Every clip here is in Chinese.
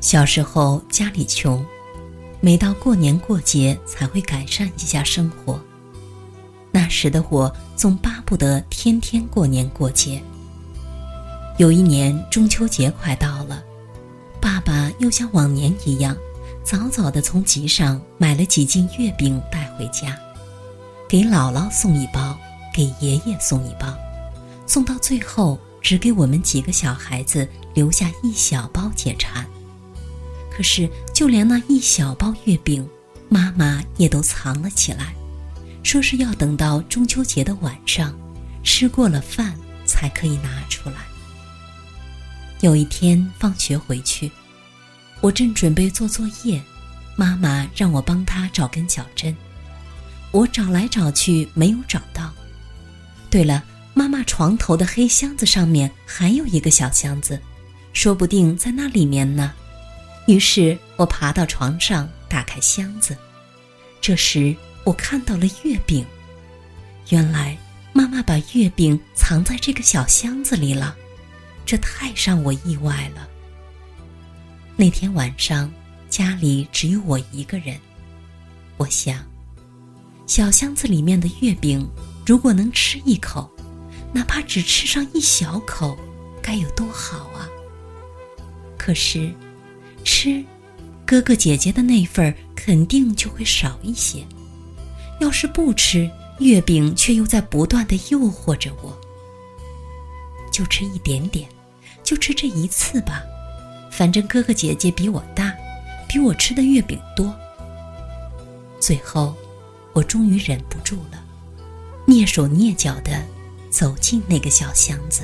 小时候家里穷，每到过年过节才会改善一下生活。那时的我总巴不得天天过年过节。有一年中秋节快到了，爸爸又像往年一样，早早的从集上买了几斤月饼带回家，给姥姥送一包，给爷爷送一包，送到最后只给我们几个小孩子留下一小包解馋。可是，就连那一小包月饼，妈妈也都藏了起来，说是要等到中秋节的晚上，吃过了饭才可以拿出来。有一天放学回去，我正准备做作业，妈妈让我帮她找根脚针，我找来找去没有找到。对了，妈妈床头的黑箱子上面还有一个小箱子，说不定在那里面呢。于是我爬到床上，打开箱子。这时我看到了月饼，原来妈妈把月饼藏在这个小箱子里了，这太让我意外了。那天晚上家里只有我一个人，我想，小箱子里面的月饼如果能吃一口，哪怕只吃上一小口，该有多好啊！可是。吃，哥哥姐姐的那份肯定就会少一些。要是不吃，月饼却又在不断的诱惑着我。就吃一点点，就吃这一次吧，反正哥哥姐姐比我大，比我吃的月饼多。最后，我终于忍不住了，蹑手蹑脚的走进那个小箱子。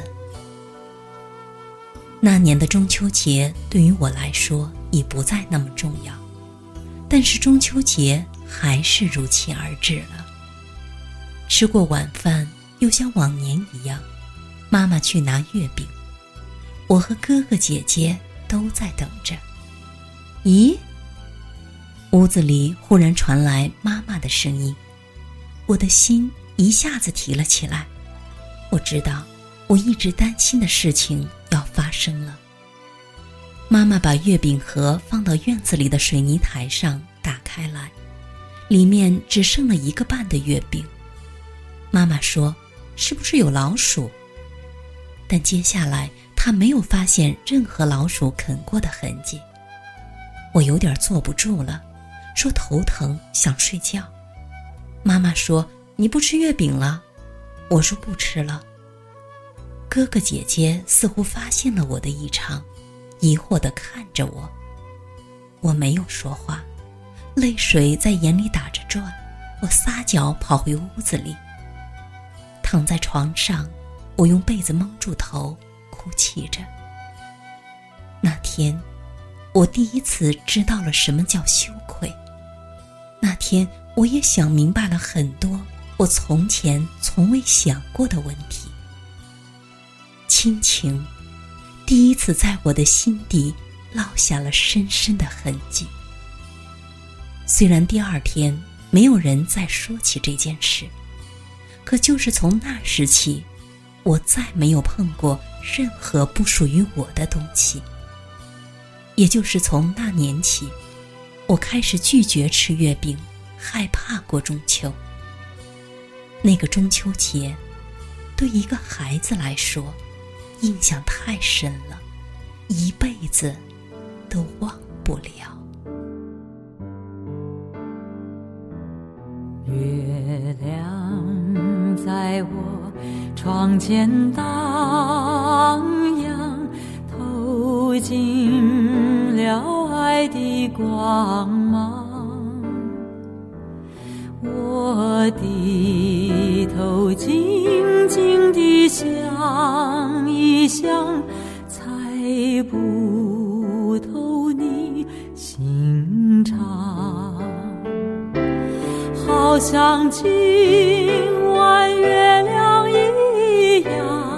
那年的中秋节对于我来说已不再那么重要，但是中秋节还是如期而至了。吃过晚饭，又像往年一样，妈妈去拿月饼，我和哥哥姐姐都在等着。咦？屋子里忽然传来妈妈的声音，我的心一下子提了起来。我知道，我一直担心的事情。发生了。妈妈把月饼盒放到院子里的水泥台上，打开来，里面只剩了一个半的月饼。妈妈说：“是不是有老鼠？”但接下来她没有发现任何老鼠啃过的痕迹。我有点坐不住了，说头疼，想睡觉。妈妈说：“你不吃月饼了？”我说：“不吃了。”哥哥姐姐似乎发现了我的异常，疑惑地看着我。我没有说话，泪水在眼里打着转。我撒脚跑回屋子里，躺在床上，我用被子蒙住头，哭泣着。那天，我第一次知道了什么叫羞愧。那天，我也想明白了很多我从前从未想过的问题。亲情，第一次在我的心底烙下了深深的痕迹。虽然第二天没有人再说起这件事，可就是从那时起，我再没有碰过任何不属于我的东西。也就是从那年起，我开始拒绝吃月饼，害怕过中秋。那个中秋节，对一个孩子来说，印象太深了，一辈子都忘不了。月亮在我窗前荡漾，透进了爱的光芒。我低头静静地想想，猜不透你心肠，好像今晚月亮一样，